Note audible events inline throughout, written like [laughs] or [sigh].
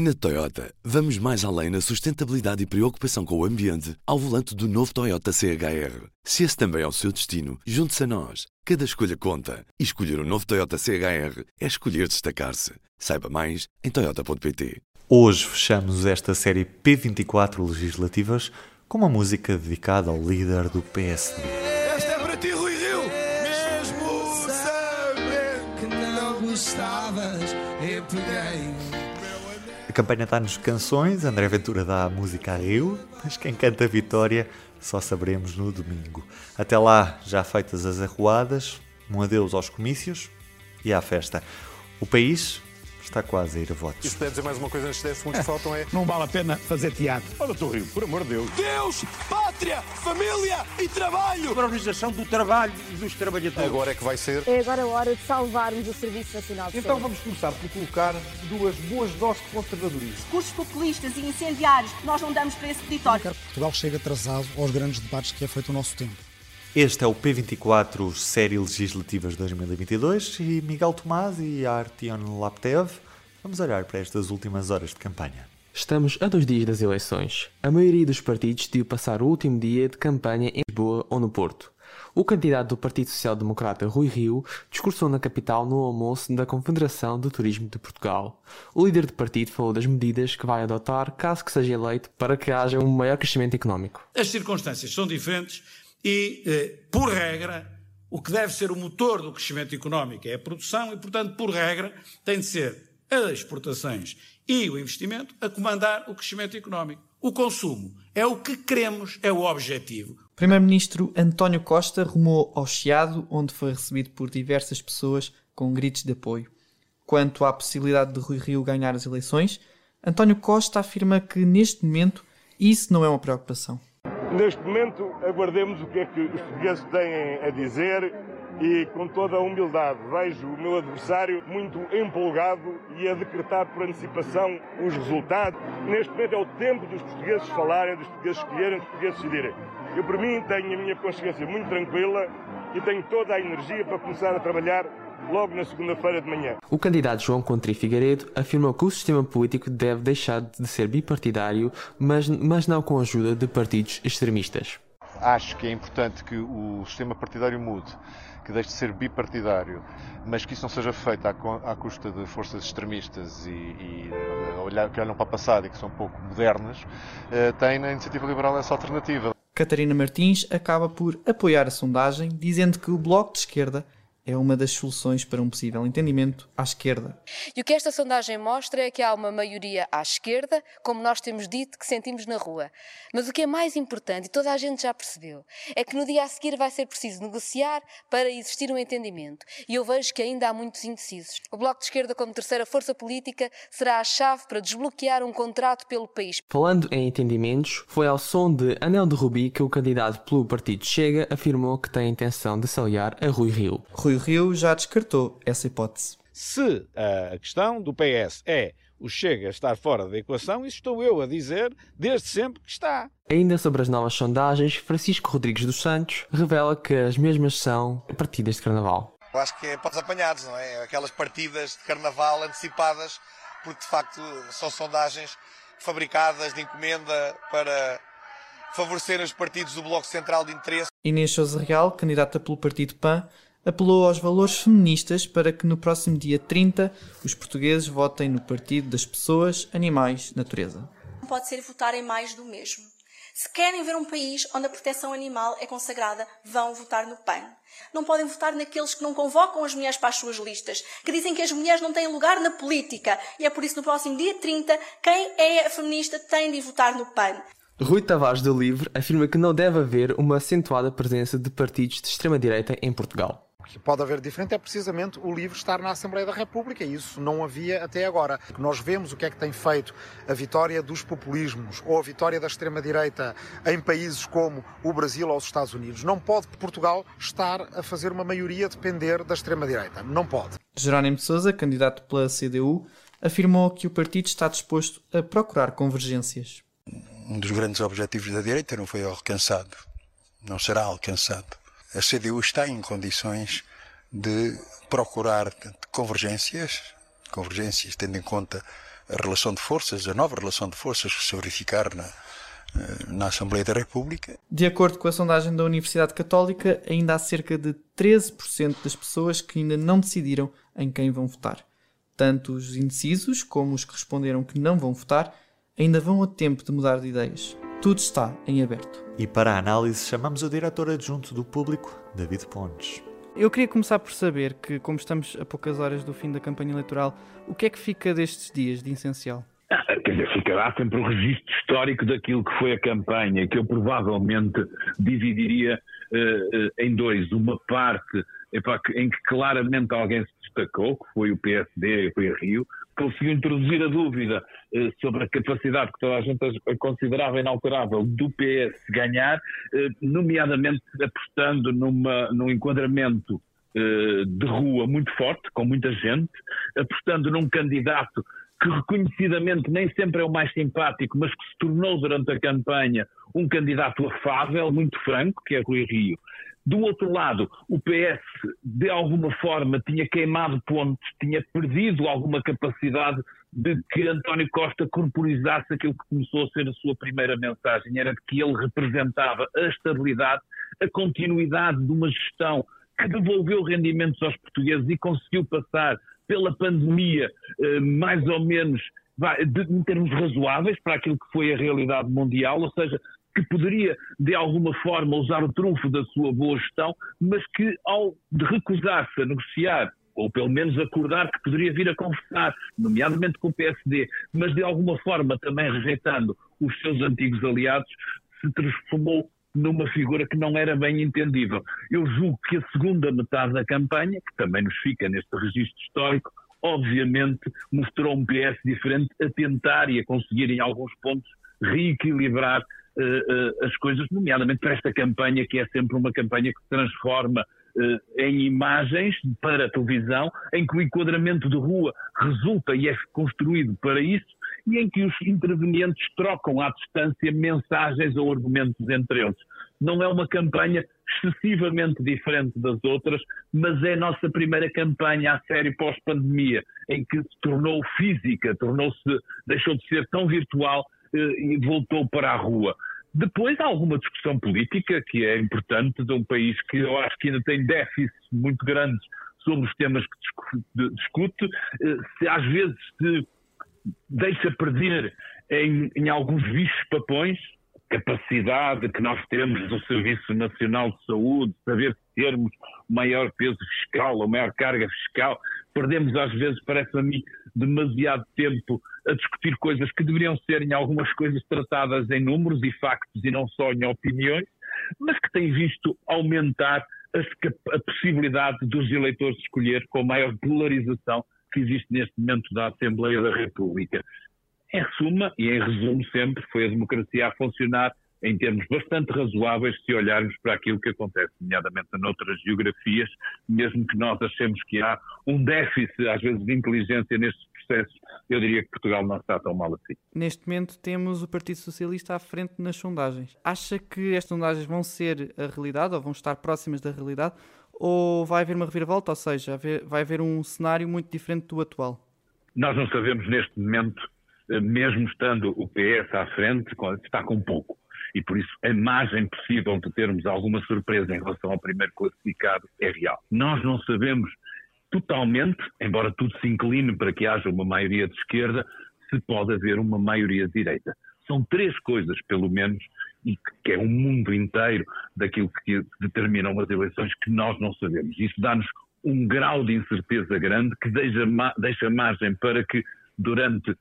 Na Toyota, vamos mais além na sustentabilidade e preocupação com o ambiente ao volante do novo Toyota CHR. Se esse também é o seu destino, junte-se a nós. Cada escolha conta. E escolher o um novo Toyota CHR é escolher destacar-se. Saiba mais em Toyota.pt. Hoje fechamos esta série P24 legislativas com uma música dedicada ao líder do PSD. Campanha dá-nos canções, André Ventura dá música a Rio, mas quem canta a vitória só saberemos no domingo. Até lá, já feitas as arruadas, um adeus aos comícios e à festa. O país está quase a ir a votos. E se puder dizer mais uma coisa antes desse, muito que [laughs] faltam é. Não vale a pena fazer teatro. Olha, Dr. Rio, por amor de Deus. Deus, pátria, família e trabalho! Para a organização do trabalho e dos trabalhadores. Agora é que vai ser. É agora a hora de salvarmos o Serviço Nacional de Então Saúde. vamos começar por colocar duas boas doses de conservadorismo. discursos populistas e incendiários, nós não damos para esse peditório. quero que Portugal chegue atrasado aos grandes debates que é feito o nosso tempo. Este é o P24 Série Legislativas 2022 e Miguel Tomás e Artion Laptev vamos olhar para estas últimas horas de campanha. Estamos a dois dias das eleições. A maioria dos partidos decidiu passar o último dia de campanha em Lisboa ou no Porto. O candidato do Partido Social Democrata, Rui Rio, discursou na capital no almoço da Confederação do Turismo de Portugal. O líder do partido falou das medidas que vai adotar caso que seja eleito para que haja um maior crescimento económico. As circunstâncias são diferentes e, eh, por regra, o que deve ser o motor do crescimento económico é a produção e, portanto, por regra, tem de ser as exportações e o investimento a comandar o crescimento económico. O consumo é o que queremos, é o objetivo. Primeiro-Ministro António Costa rumou ao Chiado, onde foi recebido por diversas pessoas com gritos de apoio. Quanto à possibilidade de Rui Rio ganhar as eleições, António Costa afirma que neste momento isso não é uma preocupação. Neste momento, aguardemos o que é que os portugueses têm a dizer e, com toda a humildade, vejo o meu adversário muito empolgado e a decretar por antecipação os resultados. Neste momento é o tempo dos portugueses falarem, dos portugueses escolherem, dos portugueses decidirem. Eu, por mim, tenho a minha consciência muito tranquila e tenho toda a energia para começar a trabalhar logo na segunda-feira de manhã. O candidato João Contri Figueiredo afirmou que o sistema político deve deixar de ser bipartidário, mas, mas não com a ajuda de partidos extremistas. Acho que é importante que o sistema partidário mude, que deixe de ser bipartidário, mas que isso não seja feito à, à custa de forças extremistas e, e olhar, que olham para o passado e que são um pouco modernas, uh, tem na Iniciativa Liberal essa alternativa. Catarina Martins acaba por apoiar a sondagem, dizendo que o Bloco de Esquerda é uma das soluções para um possível entendimento à esquerda. E o que esta sondagem mostra é que há uma maioria à esquerda, como nós temos dito que sentimos na rua. Mas o que é mais importante, e toda a gente já percebeu, é que no dia a seguir vai ser preciso negociar para existir um entendimento. E eu vejo que ainda há muitos indecisos. O Bloco de Esquerda, como terceira força política, será a chave para desbloquear um contrato pelo país. Falando em entendimentos, foi ao som de Anel de Rubi que o candidato pelo partido Chega afirmou que tem a intenção de se aliar a Rui Rio. Rui Rio já descartou essa hipótese. Se a questão do PS é o Chega estar fora da equação, isso estou eu a dizer desde sempre que está. Ainda sobre as novas sondagens, Francisco Rodrigues dos Santos revela que as mesmas são partidas de carnaval. Eu acho que é para os apanhados, não é? Aquelas partidas de carnaval antecipadas, porque de facto são sondagens fabricadas de encomenda para favorecer os partidos do Bloco Central de Interesse. Inês Sousa Real, candidata pelo Partido PAN, apelou aos valores feministas para que no próximo dia 30 os portugueses votem no Partido das Pessoas, Animais, Natureza. Não pode ser votar em mais do mesmo. Se querem ver um país onde a proteção animal é consagrada, vão votar no PAN. Não podem votar naqueles que não convocam as mulheres para as suas listas, que dizem que as mulheres não têm lugar na política. E é por isso no próximo dia 30, quem é feminista tem de votar no PAN. Rui Tavares do Livre afirma que não deve haver uma acentuada presença de partidos de extrema-direita em Portugal. O que pode haver diferente é precisamente o LIVRE estar na Assembleia da República e isso não havia até agora. Nós vemos o que é que tem feito a vitória dos populismos ou a vitória da extrema-direita em países como o Brasil ou os Estados Unidos. Não pode Portugal estar a fazer uma maioria depender da extrema-direita. Não pode. Jerónimo de Sousa, candidato pela CDU, afirmou que o partido está disposto a procurar convergências. Um dos grandes objetivos da direita não foi alcançado. Não será alcançado a CDU está em condições de procurar convergências, convergências tendo em conta a relação de forças, a nova relação de forças que se verificar na, na Assembleia da República. De acordo com a sondagem da Universidade Católica, ainda há cerca de 13% das pessoas que ainda não decidiram em quem vão votar. Tanto os indecisos como os que responderam que não vão votar ainda vão a tempo de mudar de ideias. Tudo está em aberto. E para a análise chamamos o diretor adjunto do público, David Pontes. Eu queria começar por saber que, como estamos a poucas horas do fim da campanha eleitoral, o que é que fica destes dias de essencial? Ah, quer dizer, ficará sempre o registro histórico daquilo que foi a campanha, que eu provavelmente dividiria uh, uh, em dois. Uma parte epá, em que claramente alguém se destacou, que foi o PSD, foi a Rio, conseguiu introduzir a dúvida uh, sobre a capacidade que toda a gente considerava inalterável do PS ganhar, nomeadamente apostando numa, num enquadramento de rua muito forte, com muita gente, apostando num candidato que reconhecidamente nem sempre é o mais simpático, mas que se tornou durante a campanha um candidato afável, muito franco, que é Rui Rio. Do outro lado, o PS, de alguma forma, tinha queimado pontos, tinha perdido alguma capacidade de que António Costa corporizasse aquilo que começou a ser a sua primeira mensagem, era de que ele representava a estabilidade, a continuidade de uma gestão que devolveu rendimentos aos portugueses e conseguiu passar pela pandemia eh, mais ou menos em termos razoáveis para aquilo que foi a realidade mundial, ou seja, que poderia de alguma forma usar o trunfo da sua boa gestão, mas que ao recusar-se a negociar ou pelo menos acordar que poderia vir a conversar, nomeadamente com o PSD, mas de alguma forma também rejeitando os seus antigos aliados, se transformou numa figura que não era bem entendível. Eu julgo que a segunda metade da campanha, que também nos fica neste registro histórico, obviamente mostrou um PS diferente a tentar e a conseguir em alguns pontos reequilibrar as coisas, nomeadamente para esta campanha que é sempre uma campanha que se transforma uh, em imagens para a televisão, em que o enquadramento de rua resulta e é construído para isso, e em que os intervenientes trocam à distância mensagens ou argumentos entre eles. Não é uma campanha excessivamente diferente das outras, mas é a nossa primeira campanha a sério pós-pandemia, em que se tornou física, tornou-se, deixou de ser tão virtual eh, e voltou para a rua. Depois há alguma discussão política que é importante de um país que eu acho que ainda tem déficits muito grandes sobre os temas que discute, eh, se às vezes se deixa perder em, em alguns bichos papões, capacidade que nós temos do Serviço Nacional de Saúde, saber termos maior peso fiscal ou maior carga fiscal, perdemos às vezes, parece a mim, demasiado tempo a discutir coisas que deveriam ser em algumas coisas tratadas em números e factos e não só em opiniões, mas que tem visto aumentar a, a possibilidade dos eleitores escolher com maior polarização que existe neste momento da Assembleia da República. Em suma, e em resumo sempre, foi a democracia a funcionar em termos bastante razoáveis se olharmos para aquilo que acontece, nomeadamente noutras geografias, mesmo que nós achemos que há um déficit, às vezes, de inteligência nestes processos, eu diria que Portugal não está tão mal assim. Neste momento temos o Partido Socialista à frente nas sondagens. Acha que estas sondagens vão ser a realidade ou vão estar próximas da realidade? ou vai haver uma reviravolta, ou seja, vai haver um cenário muito diferente do atual? Nós não sabemos neste momento, mesmo estando o PS à frente, está com pouco. E por isso a margem possível de termos alguma surpresa em relação ao primeiro classificado é real. Nós não sabemos totalmente, embora tudo se incline para que haja uma maioria de esquerda, se pode haver uma maioria de direita. São três coisas, pelo menos, e que é um mundo inteiro daquilo que determinam as eleições que nós não sabemos. Isso dá-nos um grau de incerteza grande que deixa, deixa margem para que durante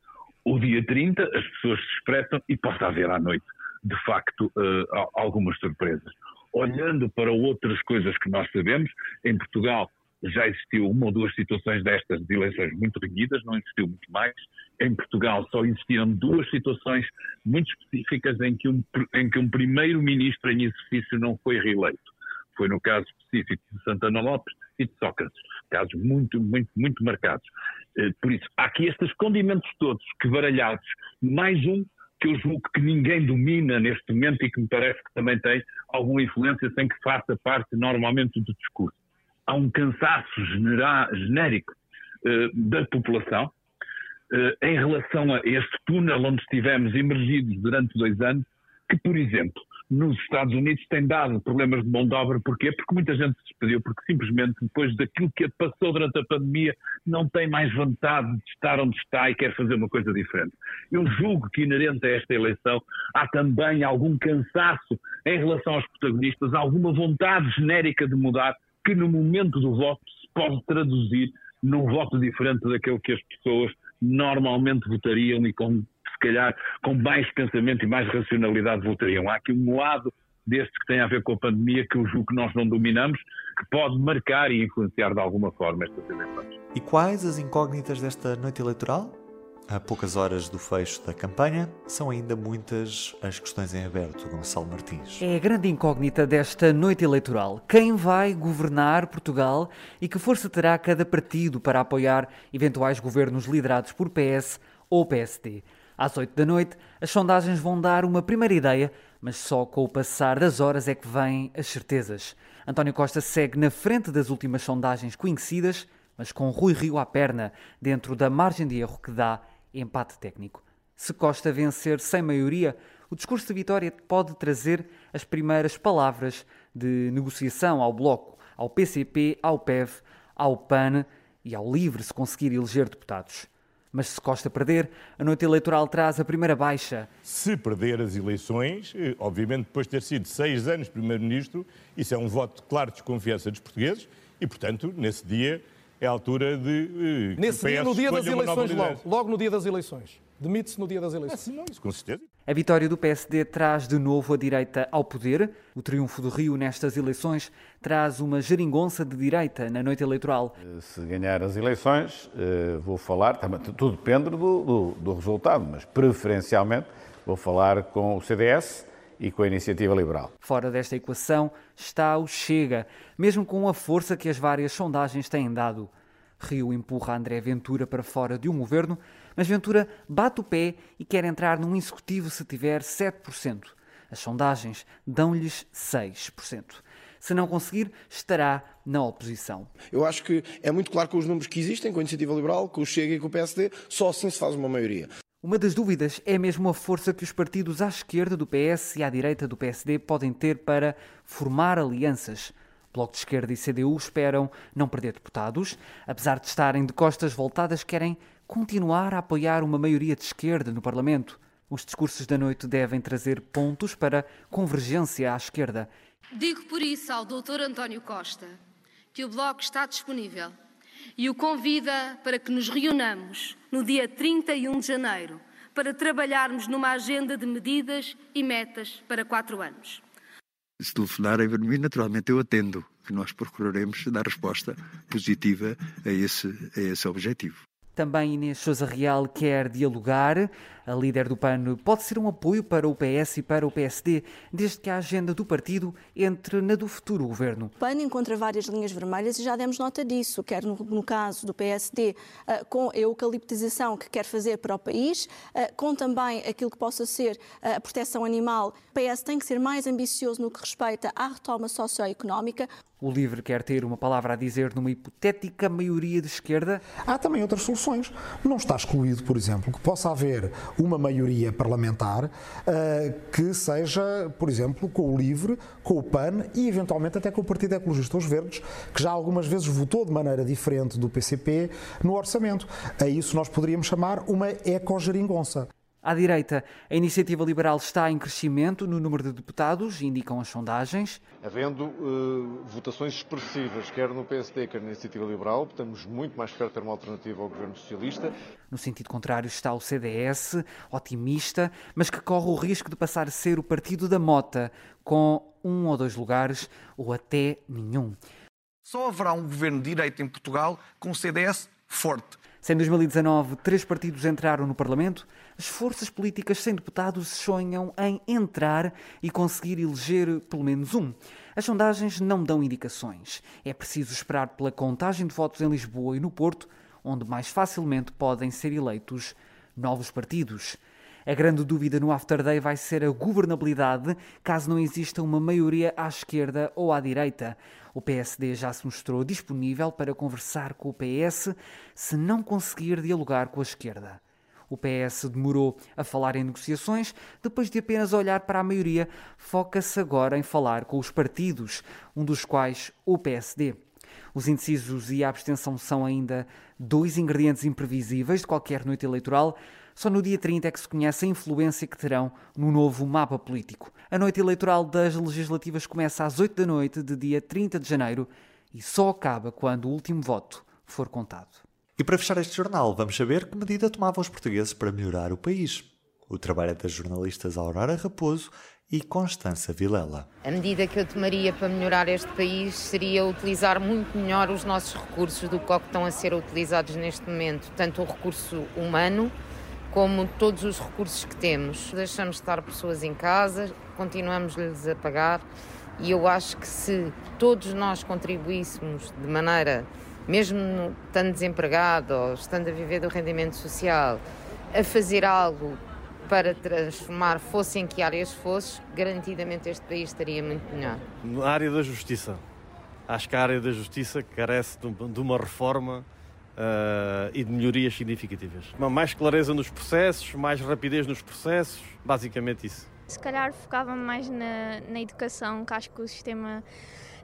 o dia 30 as pessoas se expressam e possa haver à noite, de facto, uh, algumas surpresas. Olhando para outras coisas que nós sabemos, em Portugal já existiu uma ou duas situações destas de eleições muito renhidas, não existiu muito mais. Em Portugal só existiram duas situações muito específicas em que um, em que um primeiro-ministro em exercício não foi reeleito. Foi no caso específico de Santana Lopes e de Sócrates. Casos muito, muito, muito marcados. Eh, por isso, há aqui estes condimentos todos que baralhados, mais um que eu julgo que ninguém domina neste momento e que me parece que também tem alguma influência sem que faça parte normalmente do discurso há um cansaço genérico uh, da população em relação a este túnel onde estivemos emergidos durante dois anos, que, por exemplo, nos Estados Unidos tem dado problemas de mão de obra. Porquê? Porque muita gente se despediu, porque simplesmente depois daquilo que passou durante a pandemia não tem mais vontade de estar onde está e quer fazer uma coisa diferente. Eu julgo que inerente a esta eleição há também algum cansaço em relação aos protagonistas, alguma vontade genérica de mudar que no momento do voto se pode traduzir num voto diferente daquele que as pessoas normalmente votariam e com se calhar com mais pensamento e mais racionalidade votariam. Há aqui um lado deste que tem a ver com a pandemia que eu julgo que nós não dominamos, que pode marcar e influenciar de alguma forma estas eleições. E quais as incógnitas desta noite eleitoral? A poucas horas do fecho da campanha, são ainda muitas as questões em aberto, Gonçalo Martins. É a grande incógnita desta noite eleitoral. Quem vai governar Portugal e que força terá cada partido para apoiar eventuais governos liderados por PS ou PSD? Às 8 da noite, as sondagens vão dar uma primeira ideia, mas só com o passar das horas é que vêm as certezas. António Costa segue na frente das últimas sondagens conhecidas, mas com Rui Rio à perna, dentro da margem de erro que dá empate técnico. Se Costa vencer sem maioria, o discurso de vitória pode trazer as primeiras palavras de negociação ao Bloco, ao PCP, ao PEV, ao PAN e ao LIVRE se conseguir eleger deputados. Mas se Costa perder, a noite eleitoral traz a primeira baixa. Se perder as eleições, eh, obviamente depois de ter sido seis anos Primeiro-Ministro, isso é um voto de claro desconfiança dos portugueses e, portanto, nesse dia é a altura de. Uh, Nesse dia, no dia das eleições, logo, logo no dia das eleições. Demite-se no dia das eleições. É, não, isso com certeza. A vitória do PSD traz de novo a direita ao poder. O triunfo do Rio nestas eleições traz uma geringonça de direita na noite eleitoral. Eh, se ganhar as eleições, eh, vou falar, tudo depende do, do, do resultado, mas preferencialmente vou falar com o CDS e com a iniciativa liberal. Fora desta equação está o Chega, mesmo com a força que as várias sondagens têm dado. Rio empurra André Ventura para fora de um governo, mas Ventura bate o pé e quer entrar num executivo se tiver 7%. As sondagens dão-lhes 6%. Se não conseguir, estará na oposição. Eu acho que é muito claro com os números que existem, com a Iniciativa Liberal, com o Chega e com o PSD, só assim se faz uma maioria. Uma das dúvidas é mesmo a força que os partidos à esquerda do PS e à direita do PSD podem ter para formar alianças. Bloco de Esquerda e CDU esperam não perder deputados. Apesar de estarem de costas voltadas, querem continuar a apoiar uma maioria de esquerda no Parlamento. Os discursos da noite devem trazer pontos para convergência à esquerda. Digo por isso ao Dr. António Costa que o Bloco está disponível e o convida para que nos reunamos no dia 31 de janeiro para trabalharmos numa agenda de medidas e metas para quatro anos. Se telefonarem para mim, naturalmente eu atendo, que nós procuraremos dar resposta positiva a esse, a esse objetivo. Também Inês Sousa Real quer dialogar. A líder do PAN pode ser um apoio para o PS e para o PSD, desde que a agenda do partido entre na do futuro governo. O PAN encontra várias linhas vermelhas e já demos nota disso, quer no, no caso do PSD, uh, com a eucaliptização que quer fazer para o país, uh, com também aquilo que possa ser uh, a proteção animal. O PS tem que ser mais ambicioso no que respeita à retoma socioeconómica. O LIVRE quer ter uma palavra a dizer numa hipotética maioria de esquerda. Há também outras soluções. Não está excluído, por exemplo, que possa haver uma maioria parlamentar uh, que seja, por exemplo, com o LIVRE, com o PAN e eventualmente até com o Partido Ecologista Os Verdes, que já algumas vezes votou de maneira diferente do PCP no orçamento. A isso nós poderíamos chamar uma ecogeringonça. À direita, a iniciativa liberal está em crescimento no número de deputados, indicam as sondagens. Havendo uh, votações expressivas, quer no PSD, quer na iniciativa liberal, estamos muito mais perto de ter uma alternativa ao governo socialista. No sentido contrário está o CDS, otimista, mas que corre o risco de passar a ser o partido da mota, com um ou dois lugares, ou até nenhum. Só haverá um governo de direita em Portugal com o CDS forte. Se em 2019 três partidos entraram no Parlamento, as forças políticas sem deputados sonham em entrar e conseguir eleger pelo menos um. As sondagens não dão indicações. É preciso esperar pela contagem de votos em Lisboa e no Porto, onde mais facilmente podem ser eleitos novos partidos. A grande dúvida no After Day vai ser a governabilidade, caso não exista uma maioria à esquerda ou à direita. O PSD já se mostrou disponível para conversar com o PS se não conseguir dialogar com a esquerda. O PS demorou a falar em negociações, depois de apenas olhar para a maioria, foca-se agora em falar com os partidos, um dos quais o PSD. Os indecisos e a abstenção são ainda dois ingredientes imprevisíveis de qualquer noite eleitoral. Só no dia 30 é que se conhece a influência que terão no novo mapa político. A noite eleitoral das legislativas começa às 8 da noite de dia 30 de janeiro e só acaba quando o último voto for contado. E para fechar este jornal, vamos saber que medida tomavam os portugueses para melhorar o país. O trabalho é das jornalistas Aurora Raposo e Constança Vilela. A medida que eu tomaria para melhorar este país seria utilizar muito melhor os nossos recursos do que estão a ser utilizados neste momento, tanto o recurso humano como todos os recursos que temos. Deixamos de estar pessoas em casa, continuamos-lhes a pagar e eu acho que se todos nós contribuíssemos de maneira mesmo estando desempregado ou estando a viver do rendimento social, a fazer algo para transformar, fosse em que áreas fosse, garantidamente este país estaria muito melhor. Na área da justiça. Acho que a área da justiça carece de uma reforma uh, e de melhorias significativas. Mais clareza nos processos, mais rapidez nos processos, basicamente isso. Se calhar focava mais na, na educação, que acho que o sistema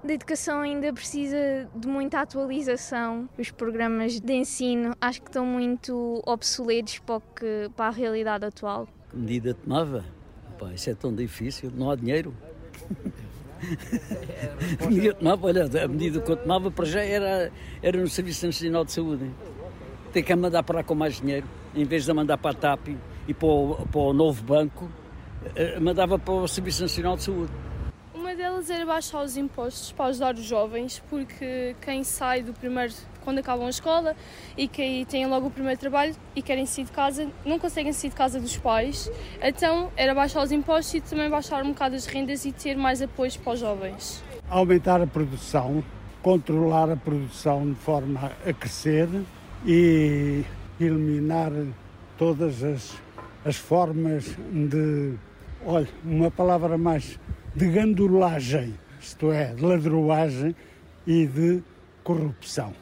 da educação ainda precisa de muita atualização. Os programas de ensino acho que estão muito obsoletos para, que, para a realidade atual. Que medida tomava? Pá, isso é tão difícil, não há dinheiro. [laughs] a medida tomava, olha, a medida que eu tomava para já era, era no Serviço Nacional de Saúde. Tem que mandar para lá com mais dinheiro, em vez de mandar para a TAP e para o, para o novo banco, eh, mandava para o Serviço Nacional de Saúde. Uma delas era baixar os impostos para ajudar os jovens, porque quem sai do primeiro, quando acabam a escola e que têm logo o primeiro trabalho e querem sair de casa, não conseguem sair de casa dos pais. Então era baixar os impostos e também baixar um bocado as rendas e ter mais apoios para os jovens. Aumentar a produção, controlar a produção de forma a crescer e eliminar todas as, as formas de. Olha, uma palavra mais de gandulagem, isto é, de ladroagem e de corrupção.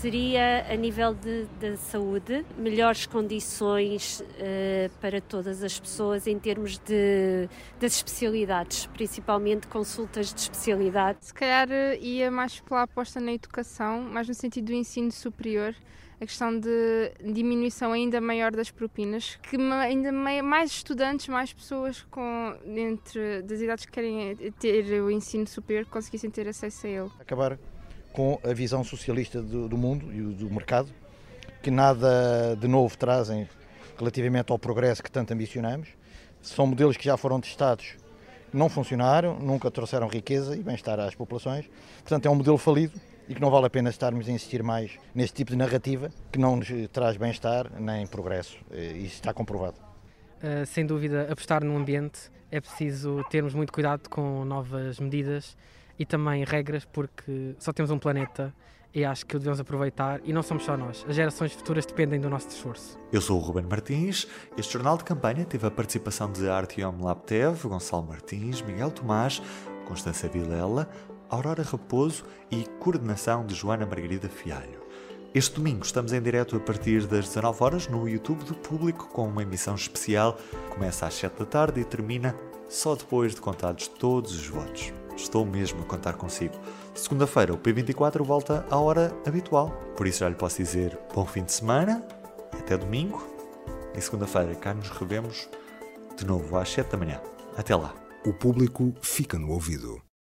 Seria a nível de, de saúde, melhores condições uh, para todas as pessoas em termos de, das especialidades, principalmente consultas de especialidade. Se calhar eh, ia mais pela aposta na educação, mais no sentido do ensino superior, a questão de diminuição ainda maior das propinas, que ainda mais estudantes, mais pessoas com entre das idades que querem ter o ensino superior conseguissem ter acesso a ele. Acabar com a visão socialista do, do mundo e do mercado, que nada de novo trazem relativamente ao progresso que tanto ambicionamos. São modelos que já foram testados, não funcionaram, nunca trouxeram riqueza e bem-estar às populações. Portanto, é um modelo falido e que não vale a pena estarmos a insistir mais neste tipo de narrativa que não nos traz bem-estar nem progresso. Isso está comprovado. Uh, sem dúvida, apostar no ambiente é preciso termos muito cuidado com novas medidas e também regras, porque só temos um planeta e acho que o devemos aproveitar e não somos só nós. As gerações futuras dependem do nosso esforço. Eu sou o Ruben Martins. Este jornal de campanha teve a participação de Artyom Laptev, Gonçalo Martins, Miguel Tomás, Constança Vilela, Aurora Raposo e coordenação de Joana Margarida Fialho. Este domingo estamos em direto a partir das 19 horas no YouTube do Público com uma emissão especial. Começa às 7 da tarde e termina só depois de contados todos os votos. Estou mesmo a contar consigo. Segunda-feira o P24 volta à hora habitual. Por isso já lhe posso dizer bom fim de semana, até domingo. E segunda-feira cá nos revemos de novo às 7 da manhã. Até lá. O público fica no ouvido.